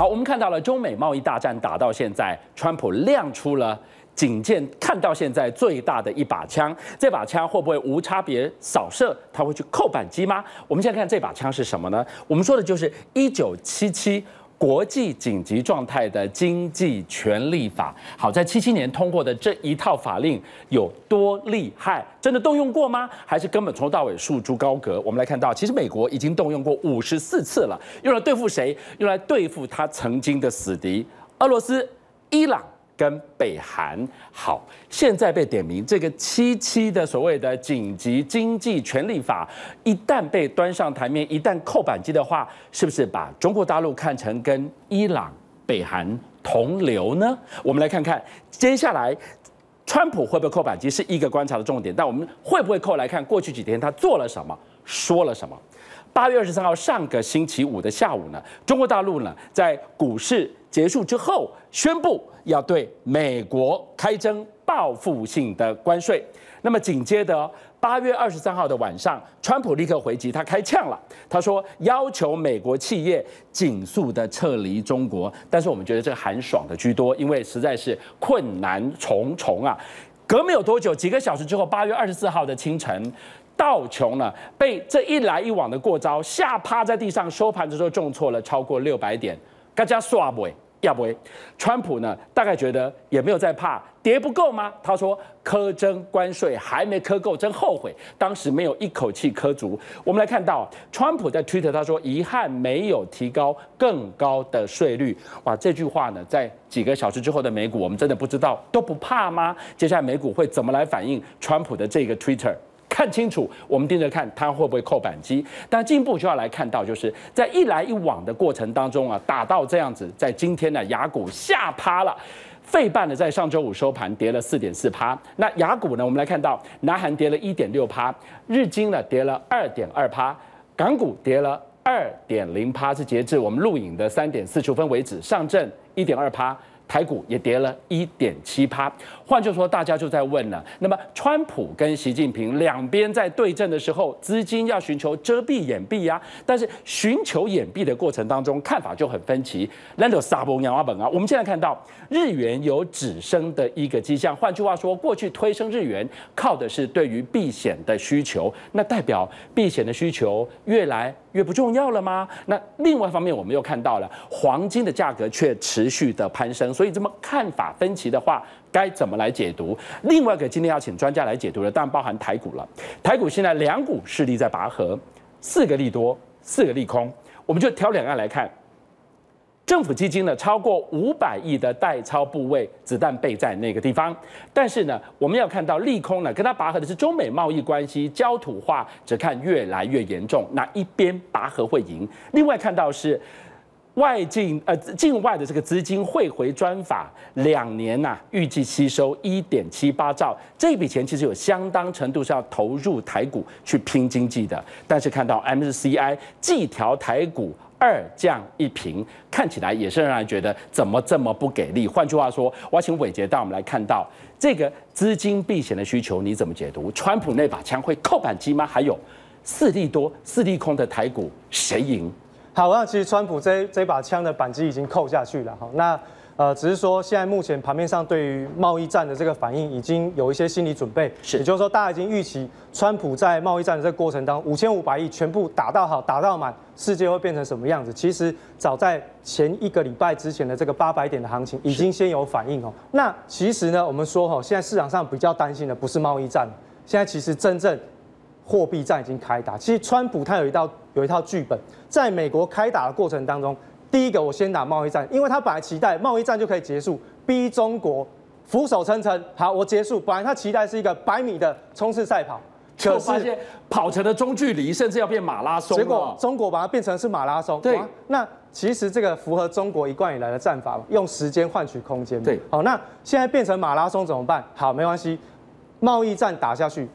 好，我们看到了中美贸易大战打到现在，川普亮出了警戒，看到现在最大的一把枪，这把枪会不会无差别扫射？他会去扣扳机吗？我们现在看这把枪是什么呢？我们说的就是一九七七。国际紧急状态的经济权利法，好，在七七年通过的这一套法令有多厉害？真的动用过吗？还是根本从头到尾束之高阁？我们来看到，其实美国已经动用过五十四次了，用来对付谁？用来对付他曾经的死敌——俄罗斯、伊朗。跟北韩好，现在被点名这个七七的所谓的紧急经济权利法，一旦被端上台面，一旦扣扳机的话，是不是把中国大陆看成跟伊朗、北韩同流呢？我们来看看接下来，川普会不会扣板机是一个观察的重点，但我们会不会扣来看过去几天他做了什么，说了什么？八月二十三号上个星期五的下午呢，中国大陆呢在股市结束之后宣布。要对美国开征报复性的关税，那么紧接着八月二十三号的晚上，川普立刻回击，他开呛了，他说要求美国企业尽速的撤离中国，但是我们觉得这个寒爽的居多，因为实在是困难重重啊。隔没有多久，几个小时之后，八月二十四号的清晨，道琼呢被这一来一往的过招吓趴在地上，收盘的时候重挫了超过六百点，大家刷不？要不，川普呢？大概觉得也没有在怕跌不够吗？他说苛征关税还没苛够，真后悔当时没有一口气苛足。我们来看到，川普在推特他说遗憾没有提高更高的税率。哇，这句话呢，在几个小时之后的美股，我们真的不知道都不怕吗？接下来美股会怎么来反应川普的这个推特？看清楚，我们盯着看它会不会扣扳机。但进一步就要来看到，就是在一来一往的过程当中啊，打到这样子，在今天呢，雅股吓趴了，费半呢在上周五收盘跌了四点四趴。那雅股呢，我们来看到，南韩跌了一点六趴，日经呢跌了二点二趴，港股跌了二点零趴，是截至我们录影的三点四十分为止，上证一点二趴。台股也跌了一点七趴，换句话说，大家就在问了：那么，川普跟习近平两边在对阵的时候，资金要寻求遮蔽掩蔽呀？但是寻求掩蔽的过程当中，看法就很分歧。难道撒崩亚本啊？我们现在看到日元有止升的一个迹象。换句话说，过去推升日元靠的是对于避险的需求，那代表避险的需求越来越不重要了吗？那另外一方面，我们又看到了黄金的价格却持续的攀升，所以这么看法分歧的话，该怎么来解读？另外一个今天要请专家来解读的，当然包含台股了。台股现在两股势力在拔河，四个利多，四个利空，我们就挑两岸来看。政府基金呢，超过五百亿的代操部位子弹备在那个地方，但是呢，我们要看到利空呢，跟它拔河的是中美贸易关系焦土化，只看越来越严重，哪一边拔河会赢？另外看到是外境呃境外的这个资金汇回专法两年呐、啊，预计吸收一点七八兆，这笔钱其实有相当程度是要投入台股去拼经济的，但是看到 MSCI 季调台股。二降一平，看起来也是让人觉得怎么这么不给力。换句话说，我要请伟杰带我们来看到这个资金避险的需求，你怎么解读？川普那把枪会扣扳机吗？还有四利多、四利空的台股谁赢？好，那其实川普这这把枪的扳机已经扣下去了。哈，那。呃，只是说现在目前盘面上对于贸易战的这个反应已经有一些心理准备，是，也就是说大家已经预期川普在贸易战的这个过程当中，五千五百亿全部打到好，打到满，世界会变成什么样子？其实早在前一个礼拜之前的这个八百点的行情已经先有反应哦。那其实呢，我们说哈，现在市场上比较担心的不是贸易战，现在其实真正货币战已经开打。其实川普他有一道有一套剧本，在美国开打的过程当中。第一个，我先打贸易战，因为他本来期待贸易战就可以结束，逼中国俯首称臣。好，我结束。本来他期待是一个百米的冲刺赛跑，可是发现跑成了中距离，甚至要变马拉松。结果中国把它变成是马拉松。对，那其实这个符合中国一贯以来的战法，用时间换取空间。对，好，那现在变成马拉松怎么办？好，没关系，贸易战打下去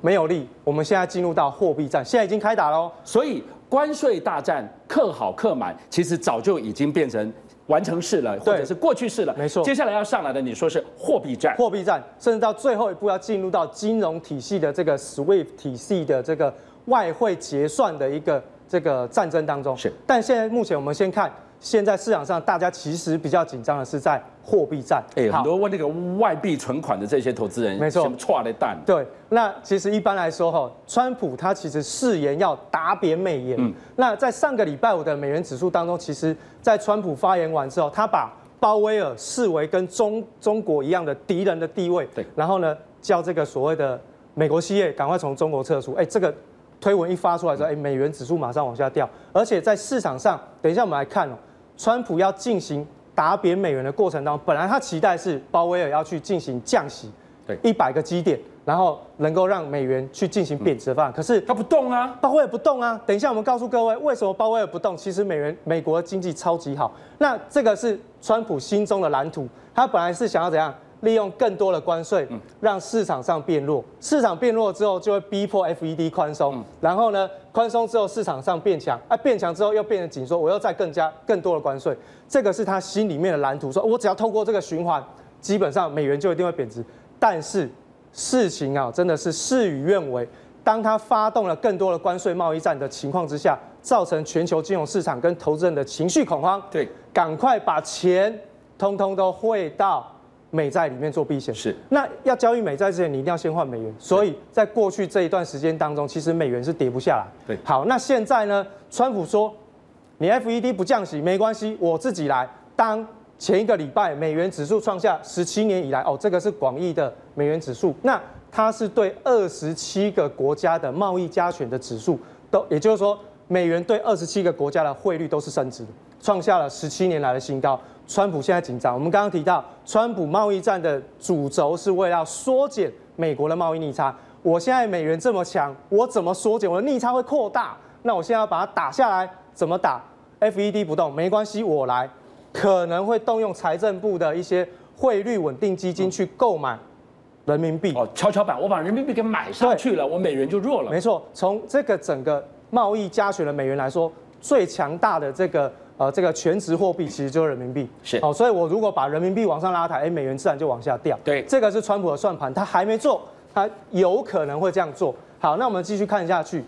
没有利，我们现在进入到货币战，现在已经开打喽。所以。关税大战克好克满，其实早就已经变成完成式了，或者是过去式了。没错，接下来要上来的，你说是货币战，货币战，甚至到最后一步要进入到金融体系的这个 SWIFT 体系的这个外汇结算的一个这个战争当中。是，但现在目前我们先看现在市场上大家其实比较紧张的是在货币战。哎，很多问那个外币存款的这些投资人，没错，错的蛋？对，那其实一般来说哈，川普他其实誓言要打扁美元。嗯，那在上个礼拜五的美元指数当中，其实，在川普发言完之后，他把鲍威尔视为跟中中国一样的敌人的地位。对，然后呢，叫这个所谓的美国企业赶快从中国撤出。哎，这个。推文一发出来之后，哎，美元指数马上往下掉，而且在市场上，等一下我们来看哦，川普要进行打扁美元的过程当中，本来他期待是鲍威尔要去进行降息，对，一百个基点，然后能够让美元去进行贬值的方案，可是他不动啊，鲍威尔不动啊。等一下我们告诉各位，为什么鲍威尔不动？其实美元美国的经济超级好，那这个是川普心中的蓝图，他本来是想要怎样？利用更多的关税，让市场上变弱。市场变弱之后，就会逼迫 FED 宽松。然后呢，宽松之后，市场上变强。啊，变强之后又变得紧缩，我又再更加更多的关税。这个是他心里面的蓝图，说我只要透过这个循环，基本上美元就一定会贬值。但是事情啊，真的是事与愿违。当他发动了更多的关税贸易战的情况之下，造成全球金融市场跟投资人的情绪恐慌。对，赶快把钱通通都汇到。美债里面做避险是，那要交易美债之前，你一定要先换美元。所以在过去这一段时间当中，其实美元是跌不下来。对，好，那现在呢？川普说，你 FED 不降息没关系，我自己来。当前一个礼拜美元指数创下十七年以来，哦，这个是广义的美元指数，那它是对二十七个国家的贸易加权的指数，都也就是说，美元对二十七个国家的汇率都是升值的，创下了十七年来的新高。川普现在紧张。我们刚刚提到，川普贸易战的主轴是为了要缩减美国的贸易逆差。我现在美元这么强，我怎么缩减？我的逆差会扩大。那我现在要把它打下来，怎么打？FED 不动没关系，我来。可能会动用财政部的一些汇率稳定基金去购买人民币。哦，跷跷板，我把人民币给买上去了，我美元就弱了。没错，从这个整个贸易加权的美元来说，最强大的这个。呃，这个全值货币其实就是人民币，是哦，所以我如果把人民币往上拉抬，哎，美元自然就往下掉。对，这个是川普的算盘，他还没做，他有可能会这样做。好，那我们继续看下去，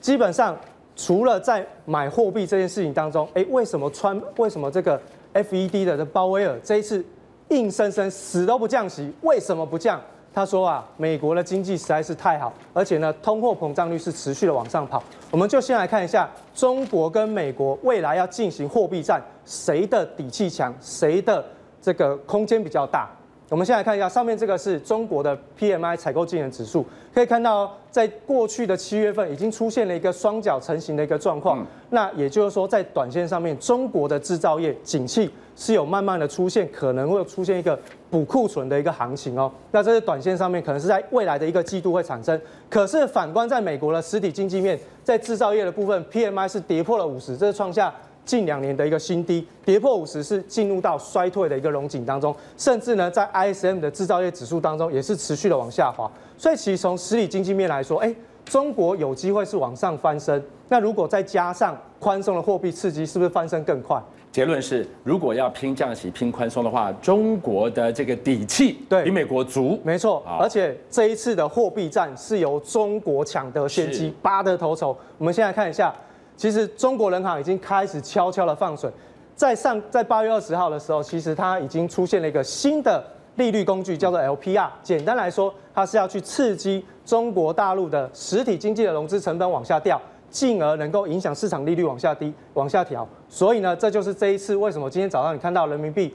基本上除了在买货币这件事情当中，哎，为什么川为什么这个 FED 的鲍威尔这一次硬生生死都不降息？为什么不降？他说啊，美国的经济实在是太好，而且呢，通货膨胀率是持续的往上跑。我们就先来看一下中国跟美国未来要进行货币战，谁的底气强，谁的这个空间比较大。我们先来看一下上面这个是中国的 PMI 采购经理指数，可以看到在过去的七月份已经出现了一个双脚成型的一个状况。那也就是说，在短线上面，中国的制造业景气是有慢慢的出现，可能会出现一个补库存的一个行情哦。那这是短线上面可能是在未来的一个季度会产生。可是反观在美国的实体经济面，在制造业的部分，PMI 是跌破了五十，这是创下。近两年的一个新低，跌破五十是进入到衰退的一个龙井当中，甚至呢，在 ISM 的制造业指数当中也是持续的往下滑。所以其实从实体经济面来说，哎，中国有机会是往上翻身。那如果再加上宽松的货币刺激，是不是翻身更快？结论是，如果要拼降息、拼宽松的话，中国的这个底气对比美国足。没错，而且这一次的货币战是由中国抢得先机，拔得头筹。我们先来看一下。其实中国人行已经开始悄悄的放水，在上在八月二十号的时候，其实它已经出现了一个新的利率工具，叫做 LPR。简单来说，它是要去刺激中国大陆的实体经济的融资成本往下掉，进而能够影响市场利率往下低、往下调。所以呢，这就是这一次为什么今天早上你看到人民币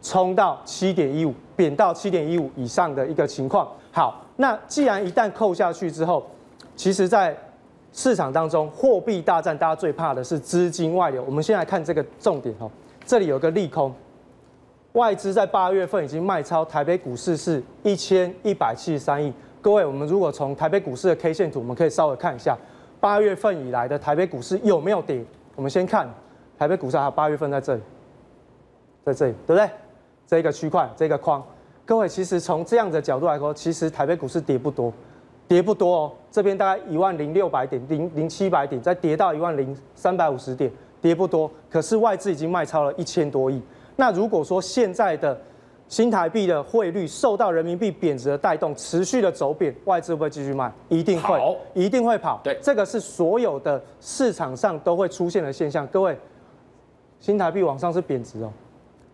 冲到七点一五，贬到七点一五以上的一个情况。好，那既然一旦扣下去之后，其实，在市场当中，货币大战，大家最怕的是资金外流。我们先来看这个重点哦，这里有个利空，外资在八月份已经卖超台北股市是一千一百七十三亿。各位，我们如果从台北股市的 K 线图，我们可以稍微看一下，八月份以来的台北股市有没有跌？我们先看台北股市，还有八月份在这里，在这里，对不对？这个区块，这个框，各位，其实从这样的角度来说，其实台北股市跌不多。跌不多哦，这边大概一万零六百点，零零七百点，再跌到一万零三百五十点，跌不多。可是外资已经卖超了一千多亿。那如果说现在的新台币的汇率受到人民币贬值的带动，持续的走贬，外资会不会继续卖？一定会，一定会跑。对，这个是所有的市场上都会出现的现象。各位，新台币往上是贬值哦，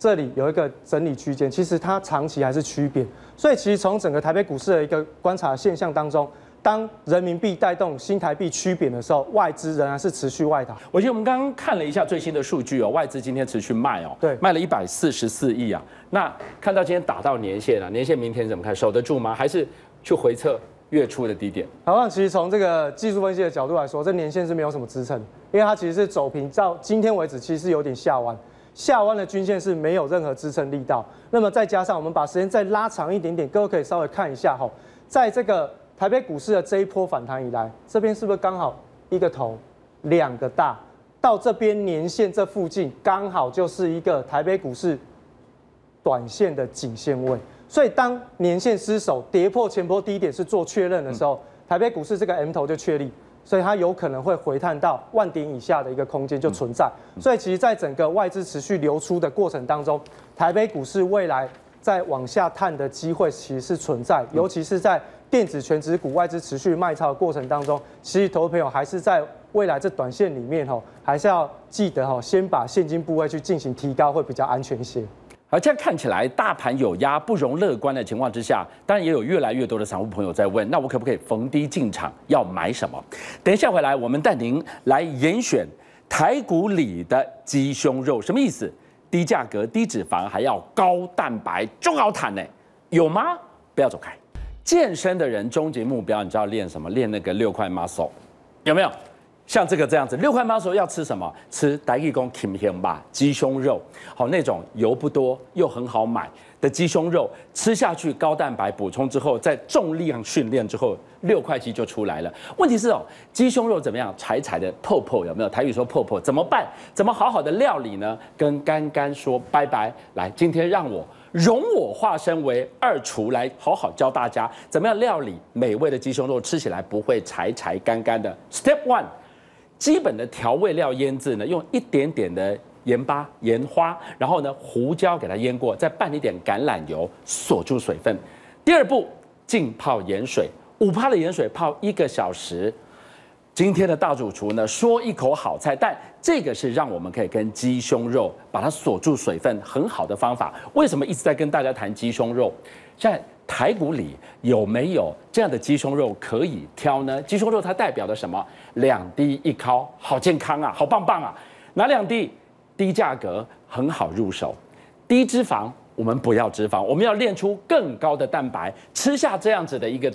这里有一个整理区间，其实它长期还是趋贬，所以其实从整个台北股市的一个观察现象当中。当人民币带动新台币趋贬的时候，外资仍然是持续外逃。我记得我们刚刚看了一下最新的数据哦，外资今天持续卖哦，对，卖了一百四十四亿啊。那看到今天打到年线了，年线明天怎么看？守得住吗？还是去回测月初的低点？好，那其实从这个技术分析的角度来说，这年线是没有什么支撑，因为它其实是走平，到今天为止其实是有点下弯，下弯的均线是没有任何支撑力道。那么再加上我们把时间再拉长一点点，各位可以稍微看一下哈，在这个。台北股市的这一波反弹以来，这边是不是刚好一个头，两个大？到这边年线这附近，刚好就是一个台北股市短线的颈线位。所以当年线失守，跌破前波低点是做确认的时候，台北股市这个 M 头就确立，所以它有可能会回探到万点以下的一个空间就存在。所以其实，在整个外资持续流出的过程当中，台北股市未来再往下探的机会其实是存在，尤其是在。电子权值股外资持续卖超的过程当中，其实投资朋友还是在未来这短线里面吼，还是要记得吼，先把现金部位去进行提高，会比较安全一些。而这样看起来，大盘有压，不容乐观的情况之下，当然也有越来越多的散户朋友在问，那我可不可以逢低进场？要买什么？等一下回来，我们带您来严选台股里的鸡胸肉，什么意思？低价格、低脂肪，还要高蛋白，中奥坦呢？有吗？不要走开。健身的人终极目标，你知道练什么？练那个六块 muscle，有没有？像这个这样子，六块八的时候要吃什么？吃台语讲 kim h 吧，鸡胸肉，好那种油不多又很好买的鸡胸肉，吃下去高蛋白补充之后，再重量训练之后，六块肌就出来了。问题是哦，鸡胸肉怎么样？柴柴的泡泡有没有？台语说泡泡怎么办？怎么好好的料理呢？跟干干说拜拜。来，今天让我。容我化身为二厨来好好教大家怎么样料理美味的鸡胸肉，吃起来不会柴柴干干的。Step one，基本的调味料腌制呢，用一点点的盐巴、盐花，然后呢胡椒给它腌过，再拌一点橄榄油锁住水分。第二步，浸泡盐水，五帕的盐水泡一个小时。今天的大主厨呢，说一口好菜，但这个是让我们可以跟鸡胸肉把它锁住水分很好的方法。为什么一直在跟大家谈鸡胸肉？在台股里有没有这样的鸡胸肉可以挑呢？鸡胸肉它代表的什么？两低一高，好健康啊，好棒棒啊！哪两低？低价格很好入手，低脂肪我们不要脂肪，我们要练出更高的蛋白，吃下这样子的一个。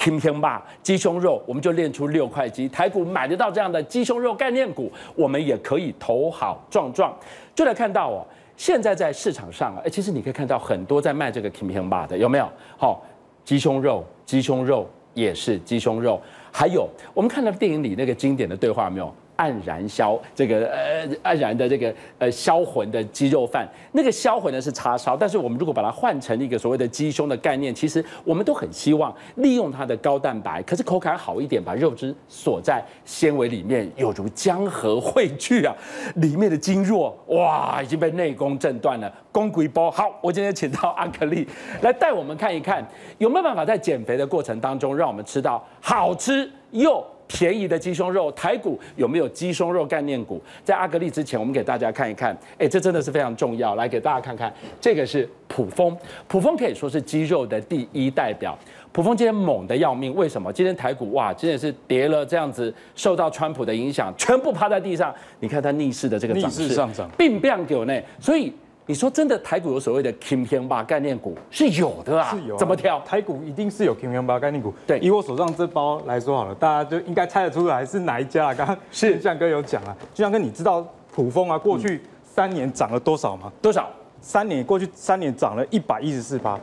Kim Hiang 吧，鸡胸肉，我们就练出六块肌。台股买得到这样的鸡胸肉概念股，我们也可以投好壮壮。就来看到哦，现在在市场上啊，哎，其实你可以看到很多在卖这个 Kim Hiang 吧的，有没有？好、哦，鸡胸肉，鸡胸肉也是鸡胸肉。还有，我们看到电影里那个经典的对话，有没有？黯然销这个呃黯然的这个呃销魂的鸡肉饭，那个销魂呢是叉烧，但是我们如果把它换成一个所谓的鸡胸的概念，其实我们都很希望利用它的高蛋白，可是口感好一点，把肉汁锁在纤维里面，有如江河汇聚啊！里面的筋络哇已经被内功震断了，功亏包。好，我今天请到阿克力来带我们看一看，有没有办法在减肥的过程当中，让我们吃到好吃又。便宜的鸡胸肉，台股有没有鸡胸肉概念股？在阿格力之前，我们给大家看一看，哎，这真的是非常重要。来给大家看看，这个是普丰，普丰可以说是鸡肉的第一代表。普丰今天猛的要命，为什么？今天台股哇，真的是跌了这样子，受到川普的影响，全部趴在地上。你看它逆势的这个涨势，逆势上涨，并不给内，所以。你说真的，台股有所谓的 Kim Hiang 吧概念股是有的啊？是有啊，怎么挑？台股一定是有 Kim Hiang 吧概念股。对，以我手上这包来说好了，大家就应该猜得出来是哪一家啊？刚刚是俊相哥有讲啊，俊相哥，你知道普丰啊过去三年涨了多少吗？多少？三年过去三年涨了一百一十四趴。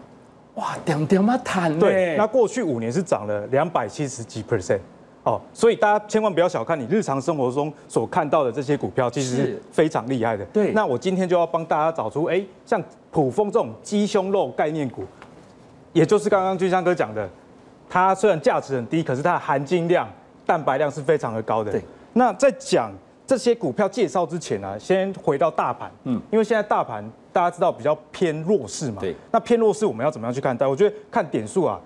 哇，点点嘛谈对，那过去五年是涨了两百七十几 percent。哦，所以大家千万不要小看你日常生活中所看到的这些股票，其实是非常厉害的。对，那我今天就要帮大家找出，哎，像普丰这种鸡胸肉概念股，也就是刚刚俊香哥讲的，它虽然价值很低，可是它的含金量、蛋白量是非常的高的。对，那在讲这些股票介绍之前呢，先回到大盘，嗯，因为现在大盘大家知道比较偏弱势嘛，对，那偏弱势我们要怎么样去看待？我觉得看点数啊。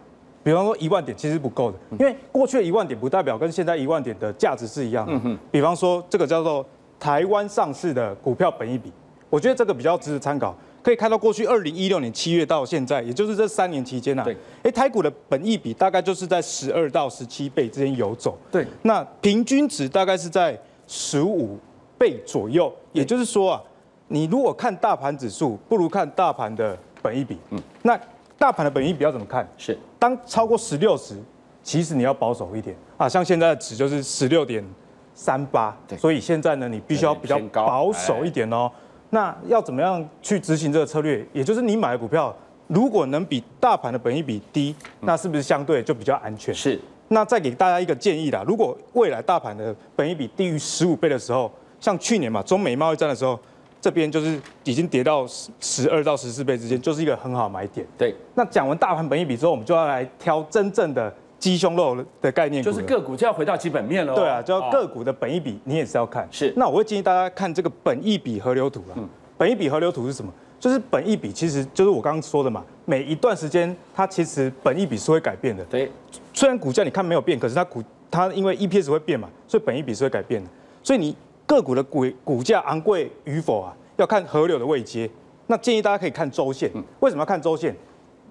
比方说一万点其实不够的，因为过去的一万点不代表跟现在一万点的价值是一样的。比方说这个叫做台湾上市的股票本益比，我觉得这个比较值得参考。可以看到，过去二零一六年七月到现在，也就是这三年期间啊，对，哎，台股的本益比大概就是在十二到十七倍之间游走。对，那平均值大概是在十五倍左右。也就是说啊，你如果看大盘指数，不如看大盘的本益比。嗯，那大盘的本益比要怎么看？是当超过十六时，其实你要保守一点啊。像现在的值就是十六点三八，所以现在呢，你必须要比较保守一点哦。那要怎么样去执行这个策略？也就是你买的股票，如果能比大盘的本益比低，那是不是相对就比较安全？是。那再给大家一个建议啦，如果未来大盘的本益比低于十五倍的时候，像去年嘛，中美贸易战的时候，这边就是已经跌到十二到十四倍之间，就是一个很好的买点。对。那讲完大盘本益比之后，我们就要来挑真正的。鸡胸肉的概念，就是个股就要回到基本面了。对啊，就要个股的本益比，你也是要看。是，那我会建议大家看这个本益比河流图啊。本益比河流图是什么？就是本益比，其实就是我刚刚说的嘛。每一段时间，它其实本益比是会改变的。对，虽然股价你看没有变，可是它股它因为 EPS 会变嘛，所以本益比是会改变的。所以你个股的股股价昂贵与否啊，要看河流的位阶。那建议大家可以看周线。为什么要看周线？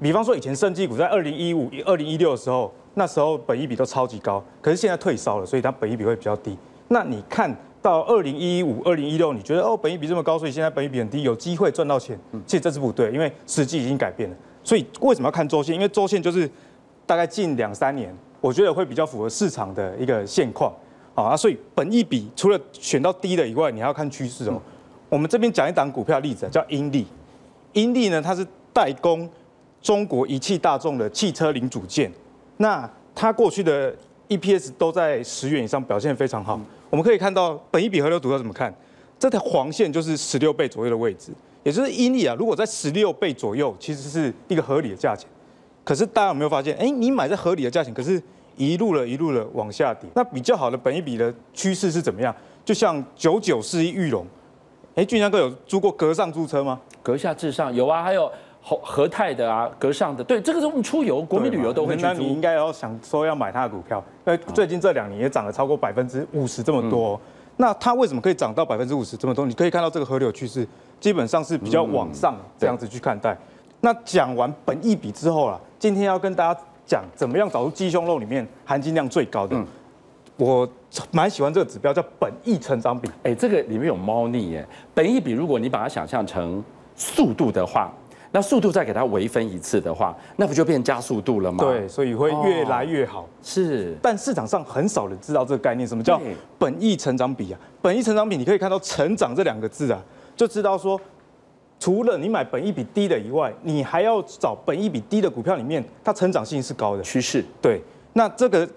比方说以前生技股在二零一五、二零一六的时候。那时候本益比都超级高，可是现在退烧了，所以它本益比会比较低。那你看到二零一五、二零一六，你觉得哦，本益比这么高，所以现在本益比很低，有机会赚到钱。其实这是不对，因为时机已经改变了。所以为什么要看周线？因为周线就是大概近两三年，我觉得会比较符合市场的一个现况。好啊，所以本益比除了选到低的以外，你还要看趋势哦。我们这边讲一档股票例子，叫英利。英利呢，它是代工中国一汽大众的汽车零组件。那它过去的 EPS 都在十元以上，表现非常好。我们可以看到，本益比河流图要怎么看？这条黄线就是十六倍左右的位置，也就是英利啊。如果在十六倍左右，其实是一个合理的价钱。可是大家有没有发现？哎，你买在合理的价钱，可是一路了一路的往下跌。那比较好的本一比的趋势是怎么样？就像九九四一玉龙，哎，俊江哥有租过格上租车吗？阁下至上有啊，还有。和和泰的啊，阁上的，对，这个是我们出游、国民旅游都会去。那你应该要想说要买它的股票，因为最近这两年也涨了超过百分之五十这么多。那它为什么可以涨到百分之五十这么多？你可以看到这个河流趋势，基本上是比较往上这样子去看待。那讲完本一笔之后啦，今天要跟大家讲怎么样找出鸡胸肉里面含金量最高的。我蛮喜欢这个指标，叫本益成长比。哎，这个里面有猫腻耶。本益比，如果你把它想象成速度的话。那速度再给它微分一次的话，那不就变加速度了吗？对，所以会越来越好。哦、是，但市场上很少人知道这个概念，什么叫本益成长比啊？本益成长比，你可以看到“成长”这两个字啊，就知道说，除了你买本益比低的以外，你还要找本益比低的股票里面，它成长性是高的趋势。对，那这个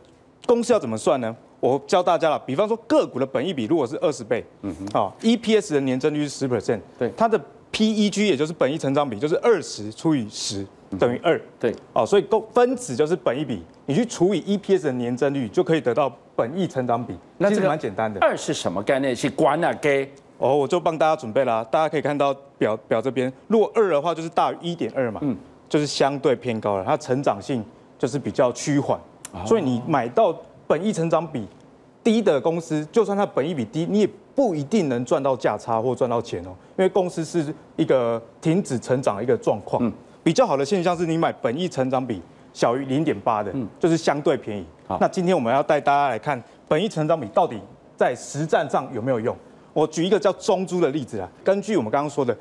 公式要怎么算呢？我教大家了，比方说个股的本益比如果是二十倍，嗯哼，啊，EPS 的年增率是十 percent，对，它的。PEG 也就是本益成长比，就是二十除以十等于二。对，哦，所以分子就是本益比，你去除以 EPS 的年增率，就可以得到本益成长比。那这个蛮简单的。二是什么概念？是关啊给？哦，我就帮大家准备了，大家可以看到表表这边，如果二的话就是大于一点二嘛，嗯，就是相对偏高了，它成长性就是比较趋缓。所以你买到本益成长比低的公司，就算它本益比低，你也不一定能赚到价差或赚到钱哦，因为公司是一个停止成长的一个状况。嗯，比较好的现象是你买本益成长比小于零点八的，嗯，就是相对便宜。好，那今天我们要带大家来看本益成长比到底在实战上有没有用？我举一个叫中珠的例子啊，根据我们刚刚说的，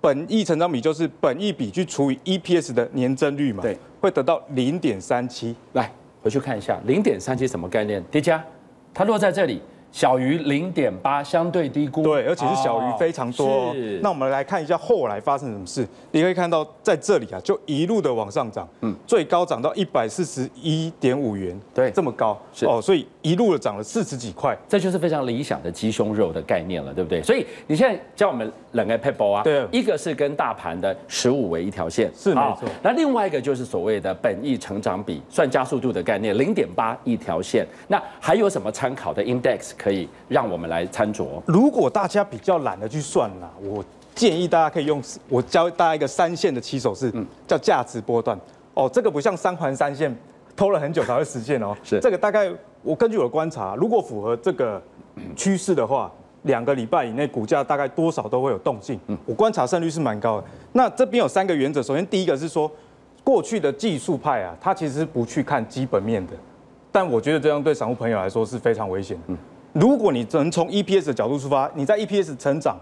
本益成长比就是本益比去除以 EPS 的年增率嘛，对，会得到零点三七。来，回去看一下零点三七什么概念？叠加，它落在这里。小于零点八，相对低估。对，而且是小于非常多。哦。是。那我们来看一下后来发生什么事。你可以看到在这里啊，就一路的往上涨，嗯，最高涨到一百四十一点五元，对，这么高。是哦，所以一路的涨了四十几块，这就是非常理想的鸡胸肉的概念了，对不对？所以你现在教我们两个撇步啊，对，一个是跟大盘的十五为一条线，是没错。那另外一个就是所谓的本益成长比，算加速度的概念，零点八一条线。那还有什么参考的 index？可以让我们来参酌。如果大家比较懒得去算啦，我建议大家可以用我教大家一个三线的起手式，叫价值波段。哦，这个不像三环三线，拖了很久才会实现哦。是这个大概我根据我的观察，如果符合这个趋势的话，两个礼拜以内，股价大概多少都会有动静。嗯，我观察胜率是蛮高的。那这边有三个原则，首先第一个是说，过去的技术派啊，他其实是不去看基本面的，但我觉得这样对散户朋友来说是非常危险的。嗯，如果你能从 EPS 的角度出发，你在 EPS 成长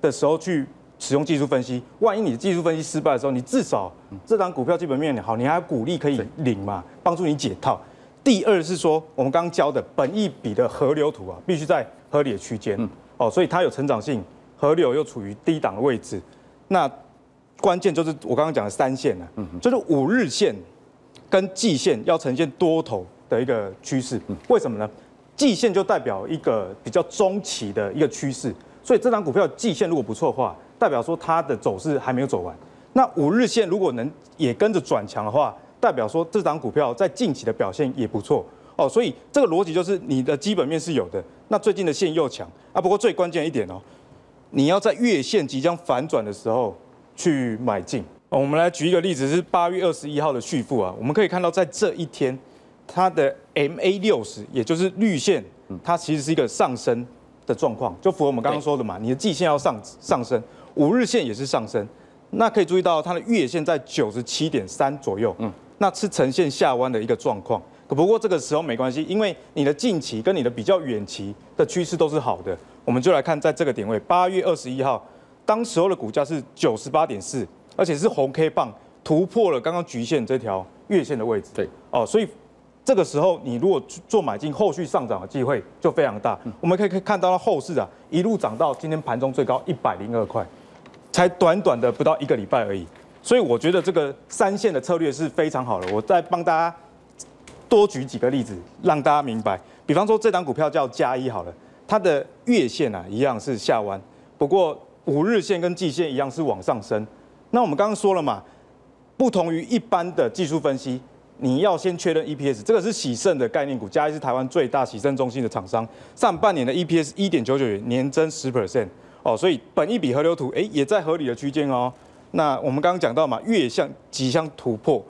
的时候去使用技术分析，万一你的技术分析失败的时候，你至少这档股票基本面好，你还有股利可以领嘛，帮助你解套。第二是说，我们刚刚教的本益比的河流图啊，必须在合理的区间，哦，所以它有成长性，河流又处于低档的位置。那关键就是我刚刚讲的三线啊，就是五日线跟季线要呈现多头的一个趋势。为什么呢？季线就代表一个比较中期的一个趋势，所以这档股票季线如果不错的话，代表说它的走势还没有走完，那五日线如果能也跟着转强的话，代表说这档股票在近期的表现也不错哦。所以这个逻辑就是你的基本面是有的，那最近的线又强啊。不过最关键一点哦，你要在月线即将反转的时候去买进。我们来举一个例子，是八月二十一号的续付啊，我们可以看到在这一天，它的 MA 六十，也就是绿线，它其实是一个上升的状况，就符合我们刚刚说的嘛，你的季线要上上升。五日线也是上升，那可以注意到它的月线在九十七点三左右，嗯，那是呈现下弯的一个状况。可不过这个时候没关系，因为你的近期跟你的比较远期的趋势都是好的。我们就来看在这个点位，八月二十一号，当时候的股价是九十八点四，而且是红 K 棒突破了刚刚局限这条月线的位置。对，哦，所以这个时候你如果做买进，后续上涨的机会就非常大。我们可以可以看到它后市啊，一路涨到今天盘中最高一百零二块。才短短的不到一个礼拜而已，所以我觉得这个三线的策略是非常好的。我再帮大家多举几个例子，让大家明白。比方说这档股票叫嘉一好了，它的月线啊一样是下弯，不过五日线跟季线一样是往上升。那我们刚刚说了嘛，不同于一般的技术分析，你要先确认 EPS，这个是喜盛的概念股，嘉一是台湾最大喜盛中心的厂商，上半年的 EPS 一点九九元，年增十 percent。哦，所以本一笔河流图，哎，也在合理的区间哦。那我们刚刚讲到嘛，月相即将突破，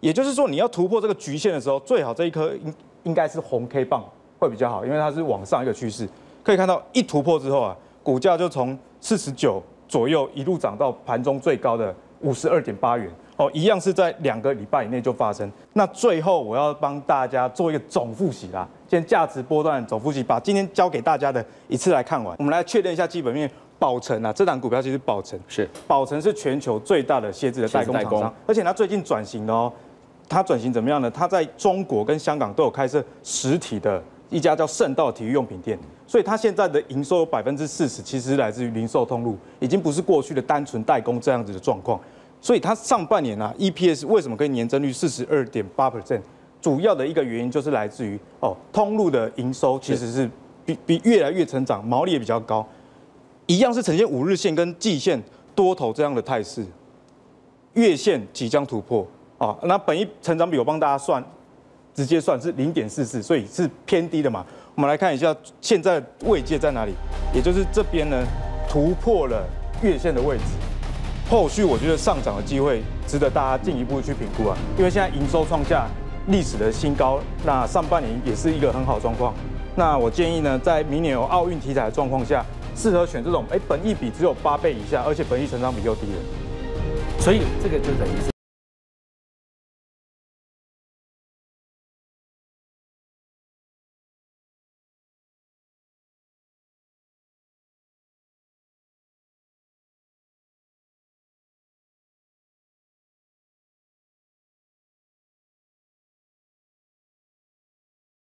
也就是说你要突破这个局限的时候，最好这一颗应应该是红 K 棒会比较好，因为它是往上一个趋势。可以看到一突破之后啊，股价就从四十九左右一路涨到盘中最高的五十二点八元。哦，一样是在两个礼拜以内就发生。那最后我要帮大家做一个总复习啦，先价值波段总复习，把今天教给大家的一次来看完。我们来确认一下基本面。宝成啊，这档股票其实宝成是宝成是全球最大的鞋子的代工厂商，而且它最近转型了哦。它转型怎么样呢？它在中国跟香港都有开设实体的一家叫圣道体育用品店，所以它现在的营收有百分之四十其实是来自于零售通路，已经不是过去的单纯代工这样子的状况。所以它上半年啊，EPS 为什么可以年增率四十二点八 percent？主要的一个原因就是来自于哦，通路的营收其实是比比越来越成长，毛利也比较高。一样是呈现五日线跟季线多头这样的态势，月线即将突破啊！那本一成长比我帮大家算，直接算是零点四四，所以是偏低的嘛。我们来看一下现在位阶在哪里，也就是这边呢突破了月线的位置，后续我觉得上涨的机会值得大家进一步去评估啊，因为现在营收创下历史的新高，那上半年也是一个很好状况。那我建议呢，在明年有奥运题材的状况下。适合选这种哎，本益比只有八倍以下，而且本益成长比较低的，所以这个就等于是